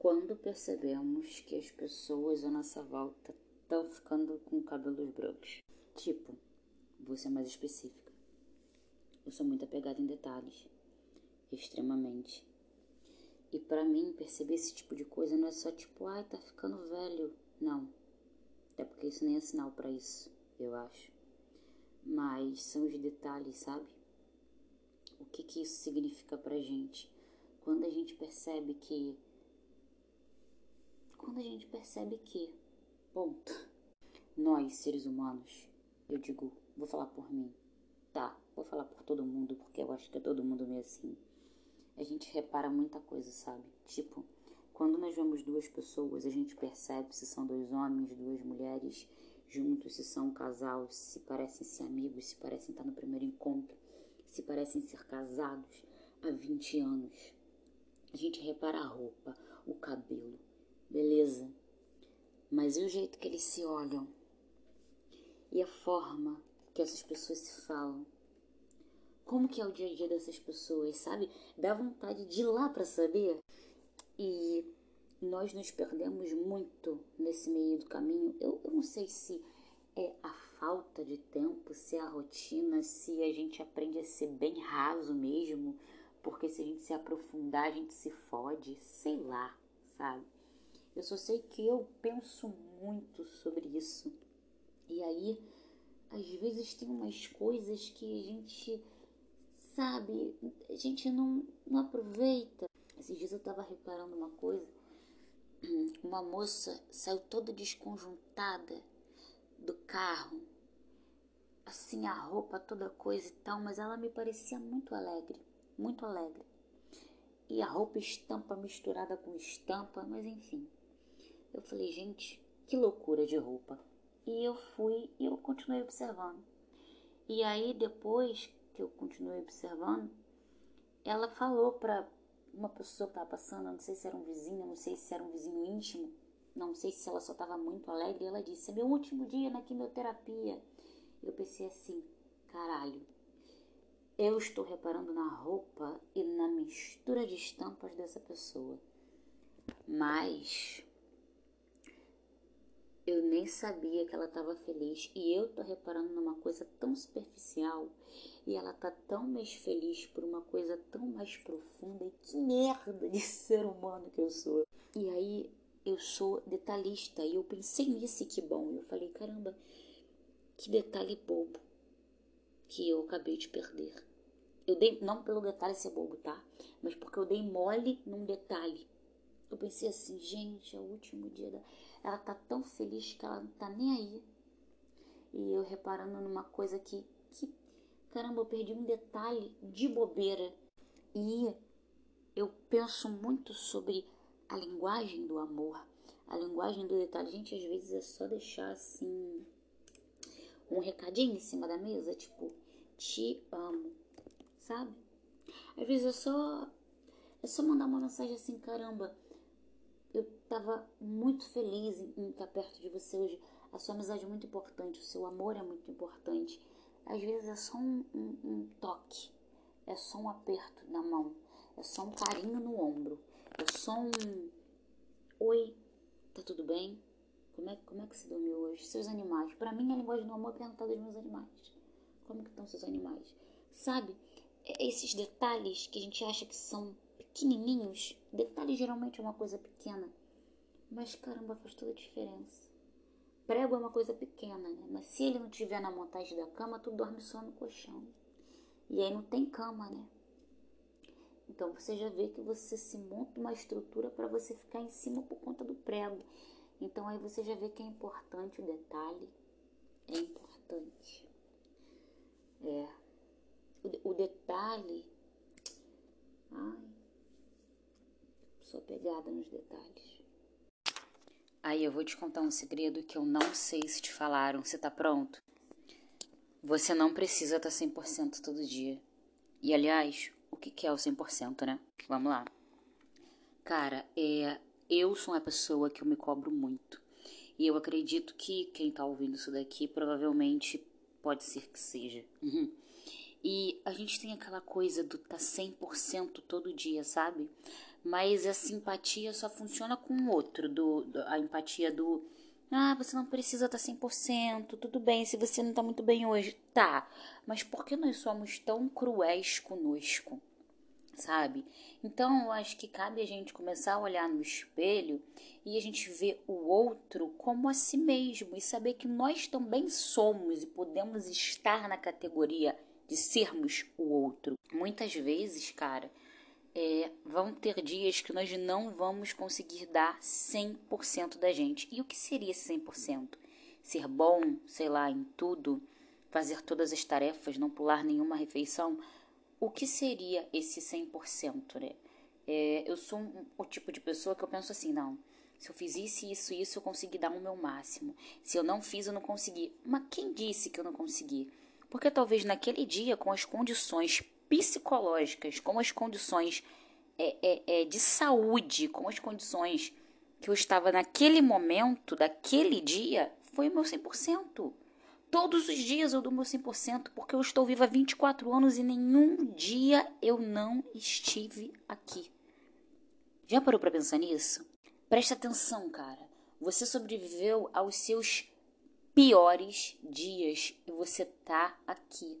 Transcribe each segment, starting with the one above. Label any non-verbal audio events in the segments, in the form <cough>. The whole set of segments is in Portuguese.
Quando percebemos que as pessoas à nossa volta estão ficando com cabelos brancos. Tipo, vou ser mais específica. Eu sou muito apegada em detalhes. Extremamente. E para mim, perceber esse tipo de coisa não é só tipo, ai, tá ficando velho. Não. Até porque isso nem é sinal para isso, eu acho. Mas são os detalhes, sabe? O que que isso significa pra gente? Quando a gente percebe que quando a gente percebe que, ponto, nós, seres humanos, eu digo, vou falar por mim, tá, vou falar por todo mundo, porque eu acho que é todo mundo meio assim. A gente repara muita coisa, sabe? Tipo, quando nós vemos duas pessoas, a gente percebe se são dois homens, duas mulheres juntos, se são um casal, se parecem ser amigos, se parecem estar no primeiro encontro, se parecem ser casados há 20 anos. A gente repara a roupa, o cabelo, beleza. Mas e o jeito que eles se olham? E a forma que essas pessoas se falam? Como que é o dia a dia dessas pessoas, sabe? Dá vontade de ir lá para saber. E nós nos perdemos muito nesse meio do caminho. Eu, eu não sei se é a falta de tempo, se é a rotina, se a gente aprende a ser bem raso mesmo, porque se a gente se aprofundar, a gente se fode, sei lá, sabe? Eu só sei que eu penso muito sobre isso. E aí, às vezes tem umas coisas que a gente sabe, a gente não, não aproveita. Esses dias eu tava reparando uma coisa. <clears throat> Uma moça saiu toda desconjuntada do carro, assim, a roupa, toda coisa e tal, mas ela me parecia muito alegre, muito alegre. E a roupa estampa misturada com estampa, mas enfim. Eu falei, gente, que loucura de roupa. E eu fui e eu continuei observando. E aí depois que eu continuei observando, ela falou para uma pessoa que estava passando, não sei se era um vizinho, não sei se era um vizinho íntimo, não sei se ela só estava muito alegre, ela disse: "É meu último dia na quimioterapia". Eu pensei assim: "Caralho. Eu estou reparando na roupa e na mistura de estampas dessa pessoa". Mas eu nem sabia que ela estava feliz e eu tô reparando numa coisa tão superficial e ela tá tão mais feliz por uma coisa tão mais profunda e que merda de <laughs> ser humano que eu sou. E aí eu sou detalhista e eu pensei nisso e que bom. Eu falei, caramba, que detalhe bobo que eu acabei de perder. Eu dei, não pelo detalhe ser bobo, tá? Mas porque eu dei mole num detalhe. Eu pensei assim, gente, é o último dia da ela tá tão feliz que ela não tá nem aí. E eu reparando numa coisa que, que caramba, eu perdi um detalhe de bobeira. E eu penso muito sobre a linguagem do amor, a linguagem do detalhe. Gente, às vezes é só deixar assim um recadinho em cima da mesa, tipo, te amo, sabe? Às vezes é só é só mandar uma mensagem assim, caramba, estava muito feliz em estar perto de você hoje. A sua amizade é muito importante, o seu amor é muito importante. Às vezes é só um, um, um toque, é só um aperto na mão, é só um carinho no ombro, é só um oi, tá tudo bem? Como é, como é que você dormiu hoje? Seus animais. Para mim, a linguagem do amor é perguntar dos meus animais. Como que estão seus animais? Sabe? É esses detalhes que a gente acha que são pequenininhos. Detalhe geralmente é uma coisa pequena, mas caramba, faz toda a diferença. Prego é uma coisa pequena, né? Mas se ele não tiver na montagem da cama, tu dorme só no colchão. E aí não tem cama, né? Então você já vê que você se monta uma estrutura para você ficar em cima por conta do prego. Então aí você já vê que é importante o detalhe. É importante. É. O, o detalhe. Ai, sou pegada nos detalhes. Aí eu vou te contar um segredo que eu não sei se te falaram. Você tá pronto? Você não precisa estar 100% todo dia. E aliás, o que é o 100%, né? Vamos lá. Cara, é, eu sou uma pessoa que eu me cobro muito. E eu acredito que quem tá ouvindo isso daqui provavelmente pode ser que seja. E a gente tem aquela coisa do tá 100% todo dia, sabe? Mas a simpatia só funciona com o outro, do, do, a empatia do ah, você não precisa estar 100%, tudo bem, se você não está muito bem hoje, tá. Mas por que nós somos tão cruéis conosco? Sabe? Então, eu acho que cabe a gente começar a olhar no espelho e a gente ver o outro como a si mesmo e saber que nós também somos e podemos estar na categoria de sermos o outro. Muitas vezes, cara, é, vão ter dias que nós não vamos conseguir dar 100% da gente. E o que seria esse 100%? Ser bom, sei lá, em tudo, fazer todas as tarefas, não pular nenhuma refeição? O que seria esse 100%, né? É, eu sou um, o tipo de pessoa que eu penso assim, não, se eu fiz isso, isso, isso, eu consegui dar o meu máximo. Se eu não fiz, eu não consegui. Mas quem disse que eu não consegui? Porque talvez naquele dia, com as condições psicológicas, com as condições é, é, é, de saúde, com as condições que eu estava naquele momento, daquele dia, foi o meu 100%. Todos os dias eu dou meu 100%, porque eu estou viva há 24 anos e nenhum dia eu não estive aqui. Já parou para pensar nisso? Presta atenção, cara. Você sobreviveu aos seus piores dias e você tá aqui.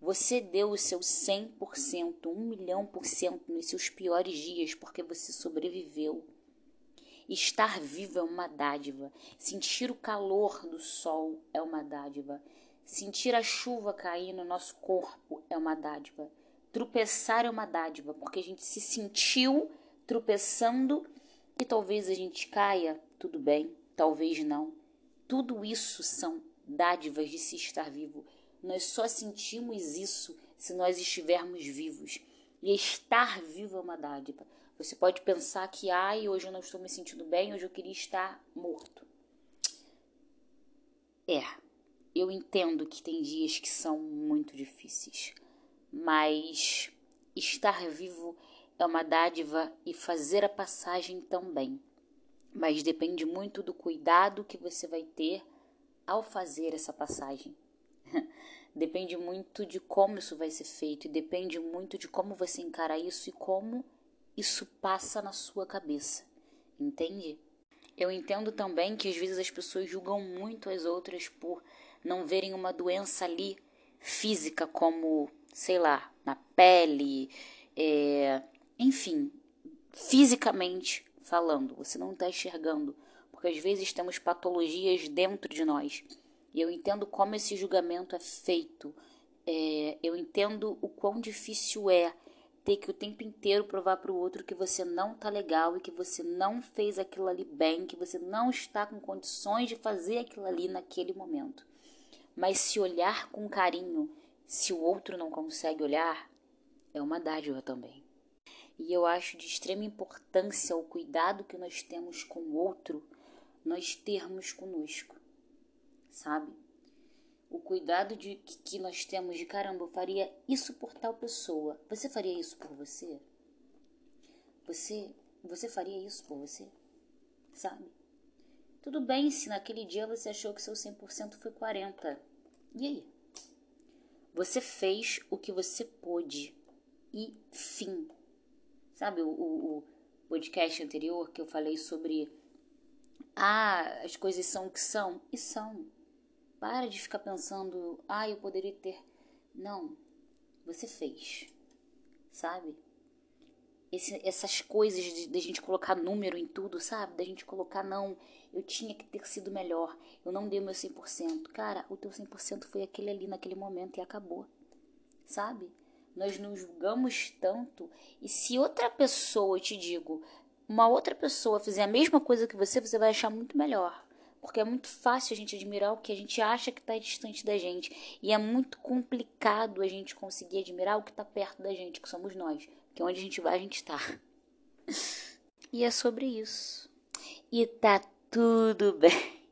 Você deu o seu 100%, 1 milhão por cento nos seus piores dias porque você sobreviveu. Estar vivo é uma dádiva. Sentir o calor do sol é uma dádiva. Sentir a chuva cair no nosso corpo é uma dádiva. Tropeçar é uma dádiva, porque a gente se sentiu tropeçando e talvez a gente caia, tudo bem, talvez não. Tudo isso são dádivas de se estar vivo. Nós só sentimos isso se nós estivermos vivos. E estar vivo é uma dádiva. Você pode pensar que, ai, hoje eu não estou me sentindo bem, hoje eu queria estar morto. É, eu entendo que tem dias que são muito difíceis, mas estar vivo é uma dádiva e fazer a passagem também. Mas depende muito do cuidado que você vai ter ao fazer essa passagem. <laughs> depende muito de como isso vai ser feito e depende muito de como você encara isso e como isso passa na sua cabeça, entende? Eu entendo também que às vezes as pessoas julgam muito as outras por não verem uma doença ali física, como, sei lá, na pele, é, enfim, fisicamente falando, você não está enxergando, porque às vezes temos patologias dentro de nós e eu entendo como esse julgamento é feito. É, eu entendo o quão difícil é ter que o tempo inteiro provar para o outro que você não tá legal e que você não fez aquilo ali bem, que você não está com condições de fazer aquilo ali naquele momento. Mas se olhar com carinho, se o outro não consegue olhar, é uma dádiva também. E eu acho de extrema importância o cuidado que nós temos com o outro, nós termos conosco sabe? O cuidado de, que nós temos de caramba, eu faria isso por tal pessoa. Você faria isso por você? Você, você faria isso por você? Sabe? Tudo bem se naquele dia você achou que seu 100% foi 40. E aí? Você fez o que você pôde. E fim. Sabe o, o, podcast anterior que eu falei sobre ah, as coisas são o que são? E são. Para de ficar pensando, ah, eu poderia ter. Não, você fez, sabe? Esse, essas coisas de, de gente colocar número em tudo, sabe? Da gente colocar, não, eu tinha que ter sido melhor, eu não dei o meu 100%. Cara, o teu 100% foi aquele ali naquele momento e acabou, sabe? Nós nos julgamos tanto e se outra pessoa, eu te digo, uma outra pessoa fizer a mesma coisa que você, você vai achar muito melhor porque é muito fácil a gente admirar o que a gente acha que está distante da gente e é muito complicado a gente conseguir admirar o que está perto da gente, que somos nós, que onde a gente vai a gente está. <laughs> E é sobre isso. E tá tudo bem.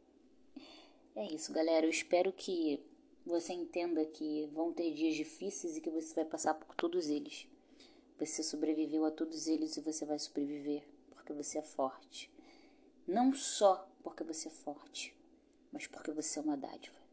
É isso, galera. Eu espero que você entenda que vão ter dias difíceis e que você vai passar por todos eles. Você sobreviveu a todos eles e você vai sobreviver porque você é forte. Não só porque você é forte, mas porque você é uma dádiva.